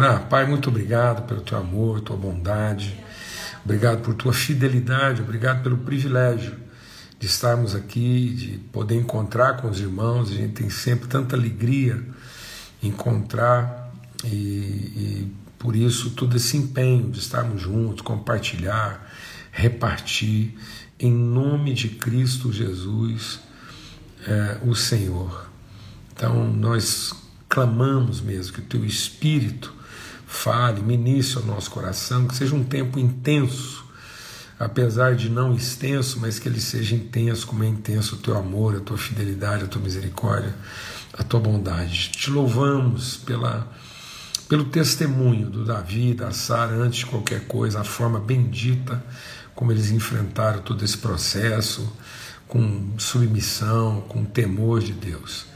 Ah, Pai, muito obrigado pelo teu amor, tua bondade, obrigado por tua fidelidade, obrigado pelo privilégio de estarmos aqui, de poder encontrar com os irmãos. A gente tem sempre tanta alegria encontrar e, e por isso todo esse empenho de estarmos juntos, compartilhar, repartir, em nome de Cristo Jesus, é, o Senhor. Então nós clamamos mesmo que o teu Espírito fale, ministre ao nosso coração, que seja um tempo intenso, apesar de não extenso, mas que ele seja intenso, como é intenso o teu amor, a tua fidelidade, a tua misericórdia, a tua bondade. Te louvamos pela, pelo testemunho do Davi, da Sara, antes de qualquer coisa, a forma bendita como eles enfrentaram todo esse processo, com submissão, com temor de Deus.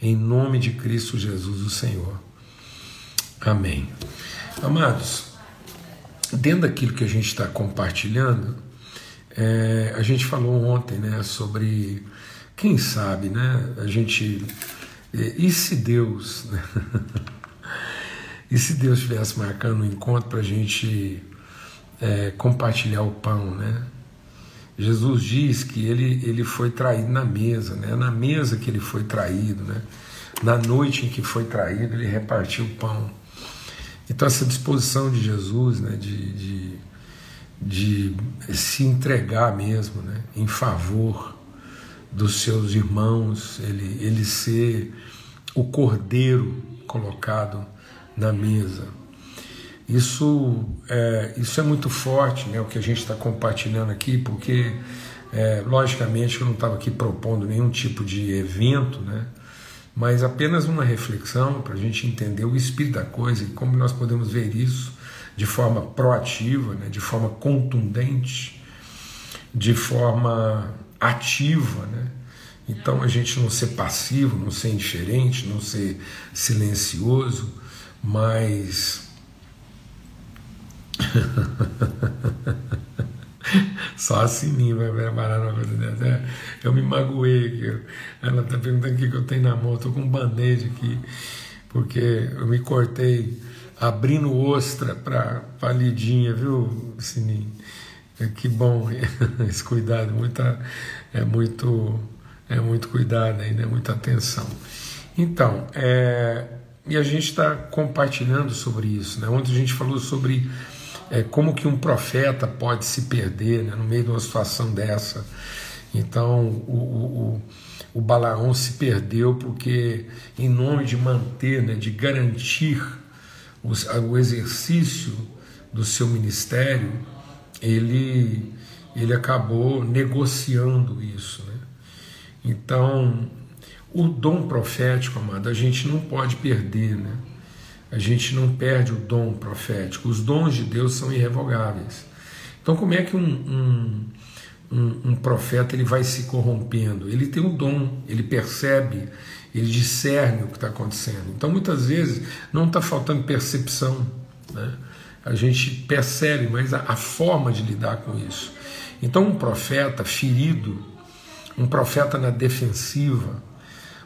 Em nome de Cristo Jesus, o Senhor. Amém. Amados, dentro daquilo que a gente está compartilhando, é, a gente falou ontem né, sobre, quem sabe, né, a gente. E se Deus. Né, e se Deus estivesse marcando um encontro para a gente é, compartilhar o pão, né? Jesus diz que ele, ele foi traído na mesa, né? Na mesa que ele foi traído, né? Na noite em que foi traído, ele repartiu o pão. Então, essa disposição de Jesus né, de, de, de se entregar mesmo né, em favor dos seus irmãos, ele, ele ser o cordeiro colocado na mesa. Isso é, isso é muito forte, né, o que a gente está compartilhando aqui, porque, é, logicamente, eu não estava aqui propondo nenhum tipo de evento, né, mas apenas uma reflexão para a gente entender o espírito da coisa e como nós podemos ver isso de forma proativa, né, de forma contundente, de forma ativa, né? Então a gente não ser passivo, não ser indiferente, não ser silencioso, mas Só assim vai preparar uma coisa dessa. É, eu me magoei aqui. Ela está perguntando o que eu tenho na mão. Estou com um band-aid aqui, porque eu me cortei abrindo ostra para a Lidinha, viu, Sininho? É, que bom esse cuidado, muita, é muito é muito cuidado ainda, é muita atenção. Então, é, e a gente está compartilhando sobre isso. Né? Ontem a gente falou sobre é, como que um profeta pode se perder né, no meio de uma situação dessa. Então o, o, o Balaão se perdeu porque, em nome de manter, né, de garantir o, o exercício do seu ministério, ele, ele acabou negociando isso. Né? Então, o dom profético, amado, a gente não pode perder, né? A gente não perde o dom profético. Os dons de Deus são irrevogáveis. Então, como é que um, um, um, um profeta ele vai se corrompendo? Ele tem um dom, ele percebe, ele discerne o que está acontecendo. Então, muitas vezes, não está faltando percepção. Né? A gente percebe, mas a, a forma de lidar com isso. Então, um profeta ferido, um profeta na defensiva,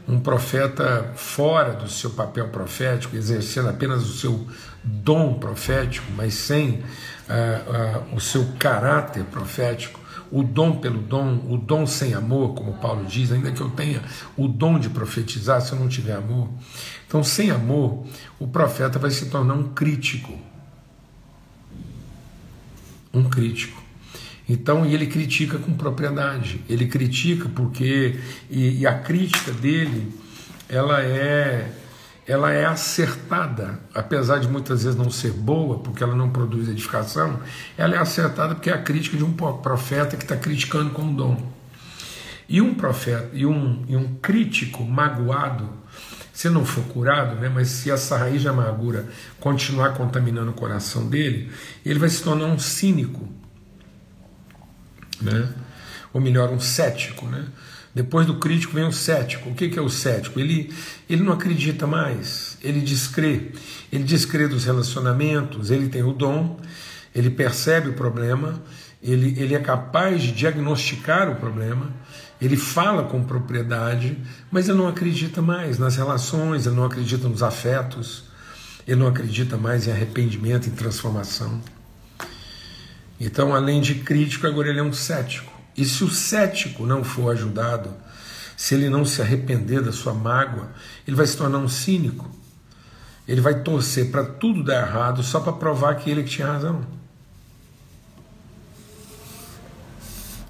um profeta fora do seu papel profético, exercendo apenas o seu dom profético, mas sem uh, uh, o seu caráter profético, o dom pelo dom, o dom sem amor, como Paulo diz, ainda que eu tenha o dom de profetizar, se eu não tiver amor. Então, sem amor, o profeta vai se tornar um crítico. Um crítico. Então, e ele critica com propriedade. Ele critica porque e, e, a crítica dele, ela é ela é acertada, apesar de muitas vezes não ser boa, porque ela não produz edificação, ela é acertada porque é a crítica de um profeta que está criticando com dom. E um profeta e um, e um crítico magoado, se não for curado, né, mas se essa raiz de amargura continuar contaminando o coração dele, ele vai se tornar um cínico né? ou melhor, um cético. Né? Depois do crítico vem o cético. O que é o cético? Ele, ele não acredita mais, ele descrê. Ele descrê dos relacionamentos, ele tem o dom, ele percebe o problema, ele, ele é capaz de diagnosticar o problema, ele fala com propriedade, mas ele não acredita mais nas relações, ele não acredita nos afetos, ele não acredita mais em arrependimento, em transformação. Então, além de crítico, agora ele é um cético. E se o cético não for ajudado, se ele não se arrepender da sua mágoa, ele vai se tornar um cínico. Ele vai torcer para tudo dar errado só para provar que ele que tinha razão.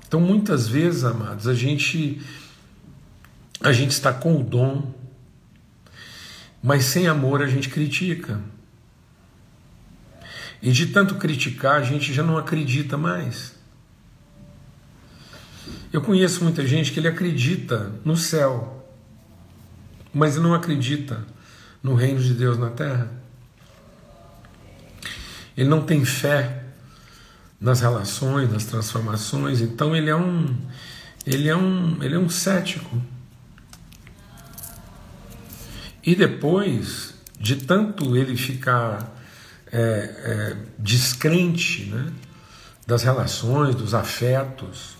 Então, muitas vezes, amados, a gente a gente está com o dom, mas sem amor a gente critica. E de tanto criticar, a gente já não acredita mais. Eu conheço muita gente que ele acredita no céu, mas não acredita no reino de Deus na terra. Ele não tem fé nas relações, nas transformações, então ele é um ele é um ele é um cético. E depois de tanto ele ficar é, é, descrente né, das relações, dos afetos,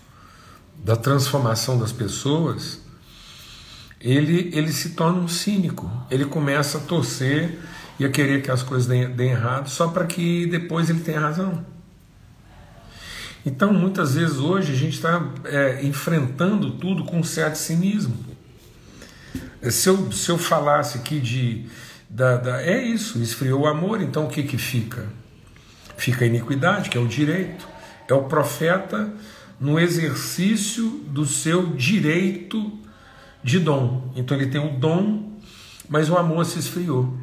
da transformação das pessoas, ele, ele se torna um cínico. Ele começa a torcer e a querer que as coisas deem, deem errado só para que depois ele tenha razão. Então, muitas vezes hoje a gente está é, enfrentando tudo com um certo cinismo. Se eu, se eu falasse aqui de. Da, da, é isso, esfriou o amor, então o que, que fica? Fica a iniquidade, que é o direito. É o profeta no exercício do seu direito de dom. Então ele tem o dom, mas o amor se esfriou.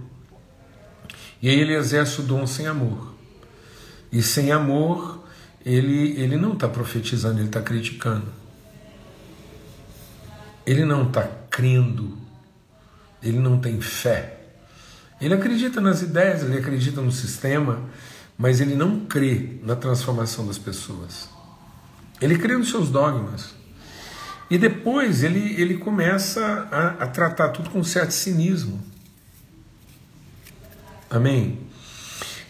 E aí ele exerce o dom sem amor. E sem amor, ele, ele não está profetizando, ele está criticando. Ele não está crendo ele não tem fé. Ele acredita nas ideias, ele acredita no sistema, mas ele não crê na transformação das pessoas. Ele crê nos seus dogmas. E depois ele, ele começa a, a tratar tudo com um certo cinismo. Amém?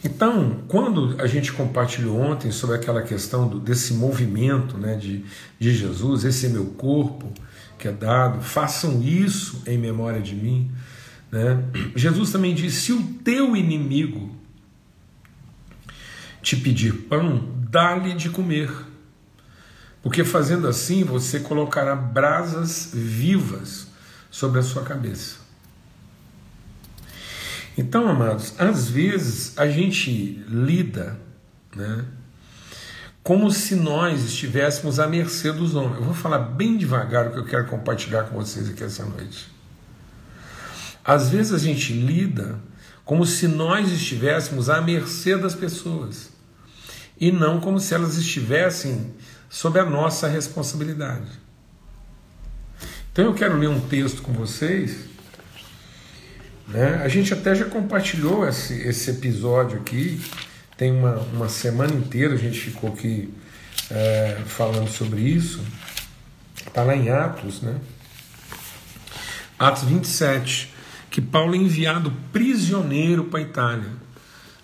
Então, quando a gente compartilhou ontem sobre aquela questão do, desse movimento né, de, de Jesus, esse é meu corpo, que é dado, façam isso em memória de mim. Né? Jesus também disse: se o teu inimigo te pedir pão, dá-lhe de comer, porque fazendo assim você colocará brasas vivas sobre a sua cabeça. Então, amados, às vezes a gente lida, né? como se nós estivéssemos à mercê dos homens. Eu vou falar bem devagar o que eu quero compartilhar com vocês aqui essa noite. Às vezes a gente lida como se nós estivéssemos à mercê das pessoas e não como se elas estivessem sob a nossa responsabilidade. Então eu quero ler um texto com vocês. Né? A gente até já compartilhou esse, esse episódio aqui tem uma, uma semana inteira, a gente ficou aqui é, falando sobre isso. Está lá em Atos, né? Atos 27, que Paulo é enviado prisioneiro para a Itália.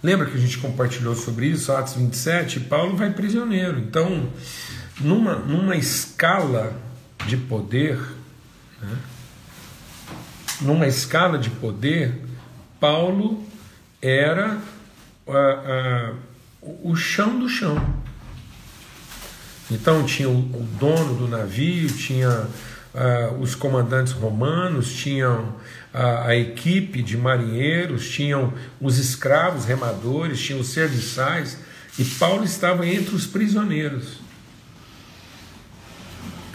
Lembra que a gente compartilhou sobre isso, Atos 27? Paulo vai prisioneiro. Então, numa, numa escala de poder, né? numa escala de poder, Paulo era o chão do chão. Então tinha o, o dono do navio, tinha os comandantes romanos, tinham a, a, equipe de marinheiros, tinham os escravos remadores, tinham os serviçais, e Paulo estava entre os prisioneiros.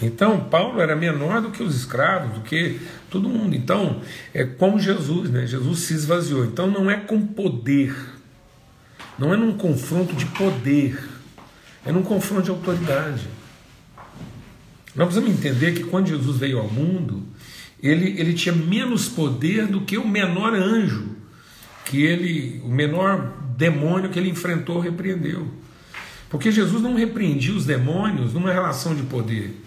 Então, Paulo era menor do que os escravos, do que todo mundo. Então, é como Jesus, né? Jesus se esvaziou. Então, não é com poder não é num confronto de poder, é num confronto de autoridade. Nós precisamos entender que quando Jesus veio ao mundo, ele, ele tinha menos poder do que o menor anjo, que ele, o menor demônio que ele enfrentou, repreendeu. Porque Jesus não repreendia os demônios numa relação de poder.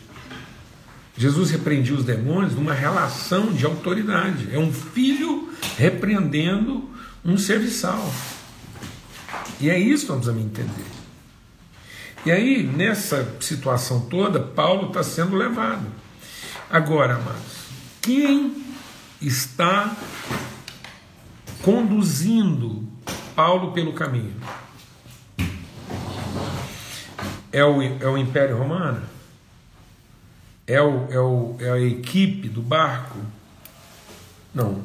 Jesus repreendia os demônios numa relação de autoridade. É um filho repreendendo um serviçal. E é isso que nós precisamos entender. E aí, nessa situação toda, Paulo está sendo levado. Agora, amados, quem está conduzindo Paulo pelo caminho. É o, é o Império Romano? É, o, é, o, é a equipe do barco? Não.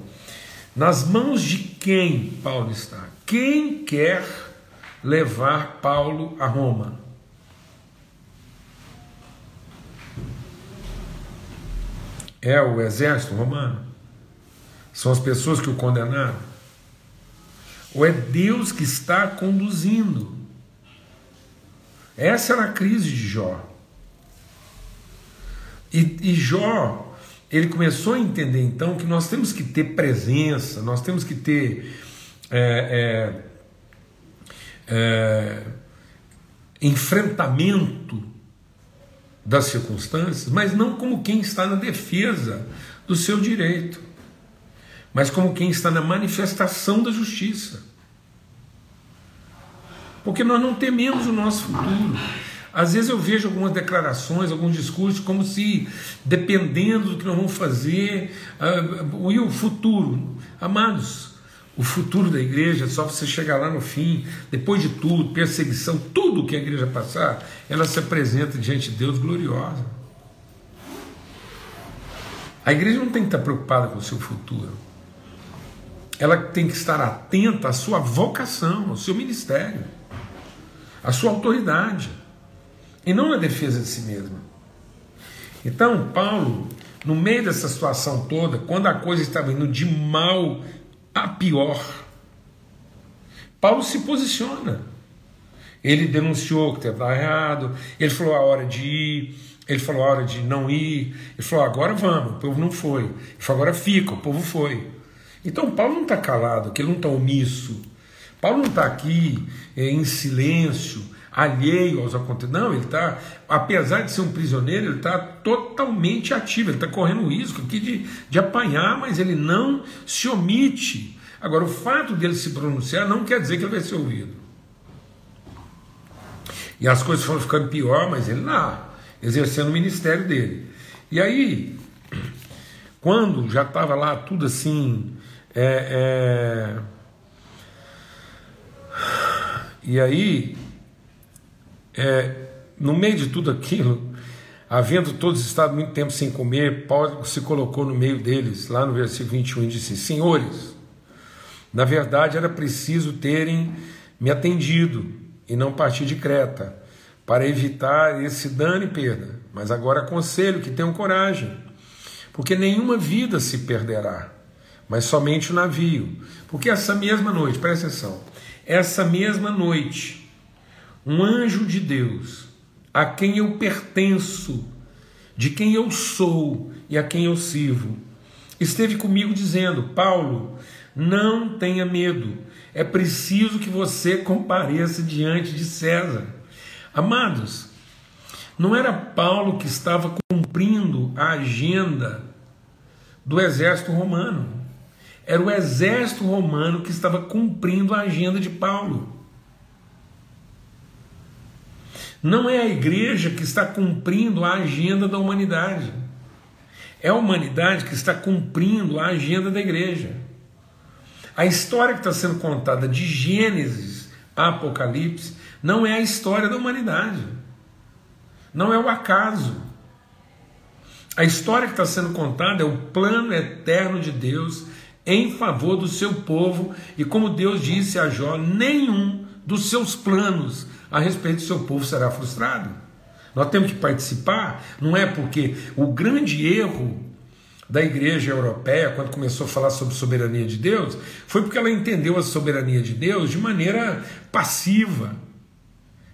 Nas mãos de quem Paulo está? Quem quer levar Paulo a Roma? É o exército romano? São as pessoas que o condenaram? Ou é Deus que está conduzindo? Essa era a crise de Jó. E, e Jó, ele começou a entender então que nós temos que ter presença, nós temos que ter é, é, é, enfrentamento das circunstâncias, mas não como quem está na defesa do seu direito, mas como quem está na manifestação da justiça. Porque nós não tememos o nosso futuro. Às vezes eu vejo algumas declarações, alguns discursos, como se, dependendo do que nós vamos fazer, uh, e o futuro. Amados, o futuro da igreja, só você chegar lá no fim, depois de tudo, perseguição, tudo que a igreja passar, ela se apresenta diante de Deus gloriosa. A igreja não tem que estar preocupada com o seu futuro. Ela tem que estar atenta à sua vocação, ao seu ministério, à sua autoridade, e não na defesa de si mesma. Então, Paulo, no meio dessa situação toda, quando a coisa estava indo de mal a pior. Paulo se posiciona. Ele denunciou que estava errado, ele falou a hora de ir, ele falou a hora de não ir, ele falou agora vamos, o povo não foi. Ele falou agora fica, o povo foi. Então Paulo não está calado, que ele não está omisso. Paulo não está aqui é, em silêncio, alheio aos acontecimentos. Não, ele está, apesar de ser um prisioneiro, ele está totalmente ativo, ele está correndo risco aqui de, de apanhar, mas ele não se omite. Agora, o fato dele se pronunciar não quer dizer que ele vai ser ouvido. E as coisas foram ficando pior, mas ele lá, exercendo o ministério dele. E aí, quando já estava lá tudo assim. É, é... E aí, é, no meio de tudo aquilo, havendo todos estado muito tempo sem comer, Paulo se colocou no meio deles, lá no versículo 21, e disse: Senhores, na verdade era preciso terem me atendido e não partir de Creta, para evitar esse dano e perda. Mas agora aconselho que tenham coragem, porque nenhuma vida se perderá, mas somente o navio. Porque essa mesma noite, presta atenção, essa mesma noite, um anjo de Deus, a quem eu pertenço, de quem eu sou e a quem eu sirvo, esteve comigo dizendo: Paulo, não tenha medo, é preciso que você compareça diante de César. Amados, não era Paulo que estava cumprindo a agenda do exército romano, era o exército romano que estava cumprindo a agenda de Paulo. Não é a igreja que está cumprindo a agenda da humanidade. É a humanidade que está cumprindo a agenda da igreja. A história que está sendo contada de Gênesis a Apocalipse não é a história da humanidade. Não é o acaso. A história que está sendo contada é o plano eterno de Deus em favor do seu povo, e como Deus disse a Jó, nenhum dos seus planos a respeito do seu povo será frustrado. Nós temos que participar, não é porque o grande erro da igreja europeia, quando começou a falar sobre soberania de Deus, foi porque ela entendeu a soberania de Deus de maneira passiva,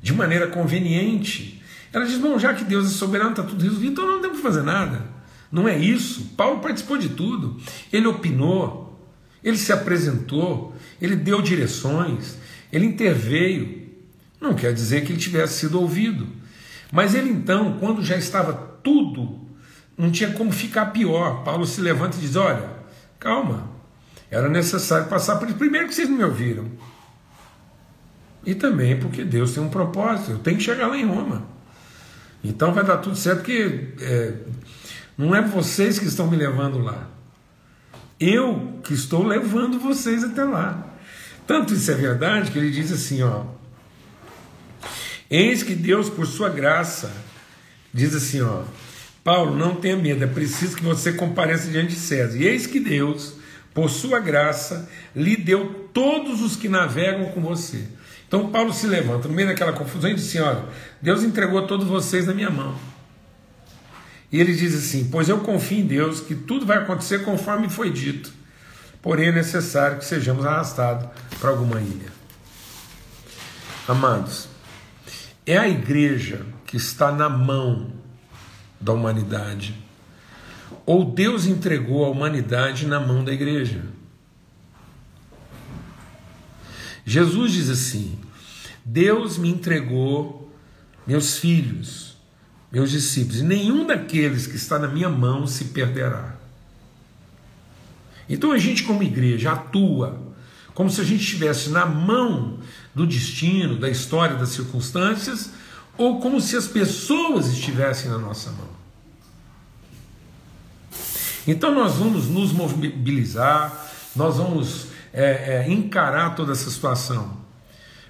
de maneira conveniente. Ela diz: bom, já que Deus é soberano, está tudo resolvido, então não temos que fazer nada. Não é isso. Paulo participou de tudo. Ele opinou, ele se apresentou, ele deu direções, ele interveio. Não quer dizer que ele tivesse sido ouvido. Mas ele então, quando já estava tudo, não tinha como ficar pior. Paulo se levanta e diz: Olha, calma, era necessário passar por isso. Primeiro que vocês não me ouviram. E também porque Deus tem um propósito, eu tenho que chegar lá em Roma. Então vai dar tudo certo, porque é, não é vocês que estão me levando lá. Eu que estou levando vocês até lá. Tanto isso é verdade que ele diz assim, ó. Eis que Deus, por sua graça, diz assim, ó. Paulo, não tenha medo, é preciso que você compareça diante de César. E eis que Deus, por sua graça, lhe deu todos os que navegam com você. Então Paulo se levanta no meio daquela confusão e diz assim: Olha, Deus entregou todos vocês na minha mão. E ele diz assim: Pois eu confio em Deus que tudo vai acontecer conforme foi dito, porém é necessário que sejamos arrastados para alguma ilha. Amados, é a igreja que está na mão da humanidade, ou Deus entregou a humanidade na mão da igreja? Jesus diz assim: Deus me entregou meus filhos, meus discípulos, e nenhum daqueles que está na minha mão se perderá. Então a gente, como igreja, atua como se a gente estivesse na mão do destino, da história, das circunstâncias, ou como se as pessoas estivessem na nossa mão. Então nós vamos nos mobilizar, nós vamos é, é, encarar toda essa situação,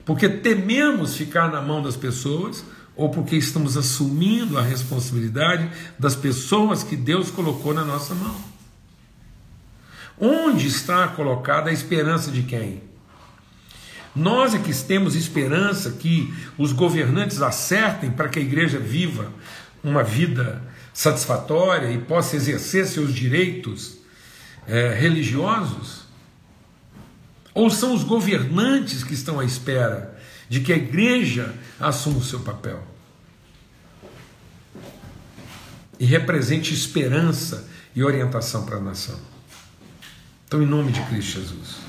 porque tememos ficar na mão das pessoas ou porque estamos assumindo a responsabilidade das pessoas que Deus colocou na nossa mão. Onde está colocada a esperança de quem? Nós é que temos esperança que os governantes acertem para que a igreja viva uma vida satisfatória e possa exercer seus direitos é, religiosos? Ou são os governantes que estão à espera de que a igreja assuma o seu papel? E represente esperança e orientação para a nação. Então, em nome de Cristo Jesus.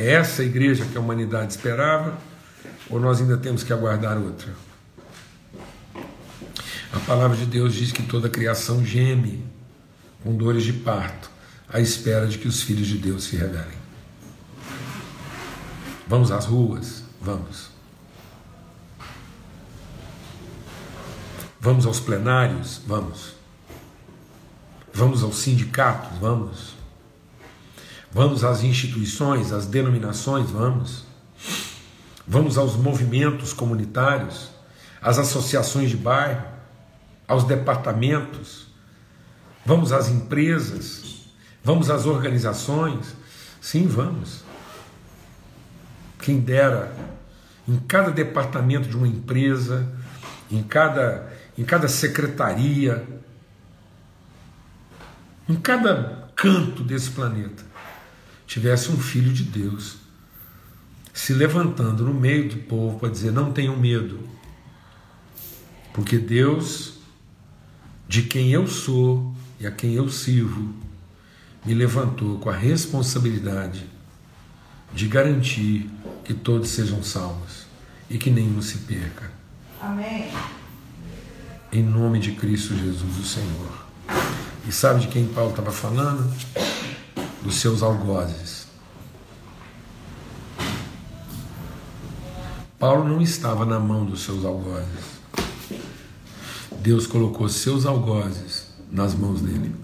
É essa a igreja que a humanidade esperava? Ou nós ainda temos que aguardar outra? A palavra de Deus diz que toda a criação geme com dores de parto, à espera de que os filhos de Deus se revelem. Vamos às ruas? Vamos. Vamos aos plenários? Vamos. Vamos aos sindicatos? Vamos. Vamos às instituições, às denominações? Vamos. Vamos aos movimentos comunitários, às associações de bairro, aos departamentos, vamos às empresas, vamos às organizações. Sim, vamos. Quem dera, em cada departamento de uma empresa, em cada, em cada secretaria, em cada canto desse planeta, tivesse um filho de Deus se levantando no meio do povo para dizer: não tenham medo, porque Deus de quem eu sou e a quem eu sirvo, me levantou com a responsabilidade de garantir que todos sejam salvos e que nenhum se perca. Amém. Em nome de Cristo Jesus, o Senhor. E sabe de quem Paulo estava falando? Dos seus algozes. Paulo não estava na mão dos seus algozes. Deus colocou seus algozes nas mãos dele.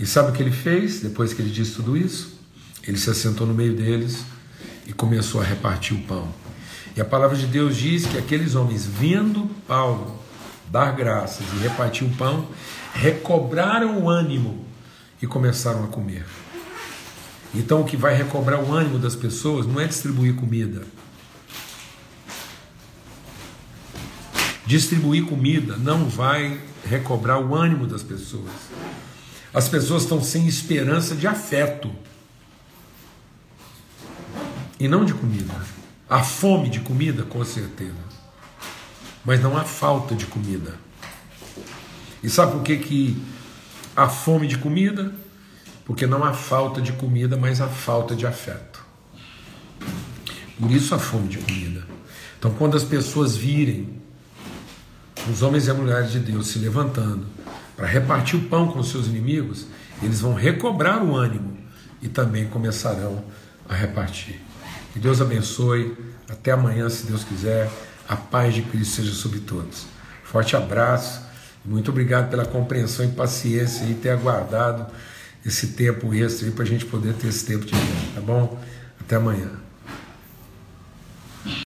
E sabe o que ele fez depois que ele disse tudo isso? Ele se assentou no meio deles e começou a repartir o pão. E a palavra de Deus diz que aqueles homens, vendo Paulo dar graças e repartir o pão, recobraram o ânimo e começaram a comer. Então, o que vai recobrar o ânimo das pessoas não é distribuir comida, Distribuir comida não vai recobrar o ânimo das pessoas. As pessoas estão sem esperança de afeto e não de comida. Há fome de comida, com certeza, mas não há falta de comida. E sabe por que, que há fome de comida? Porque não há falta de comida, mas há falta de afeto. Por isso a fome de comida. Então, quando as pessoas virem os homens e as mulheres de Deus se levantando para repartir o pão com os seus inimigos, eles vão recobrar o ânimo e também começarão a repartir. Que Deus abençoe. Até amanhã, se Deus quiser. A paz de Cristo seja sobre todos. Forte abraço Muito obrigado pela compreensão e paciência e ter aguardado esse tempo extra para a gente poder ter esse tempo de vida, tá bom? Até amanhã.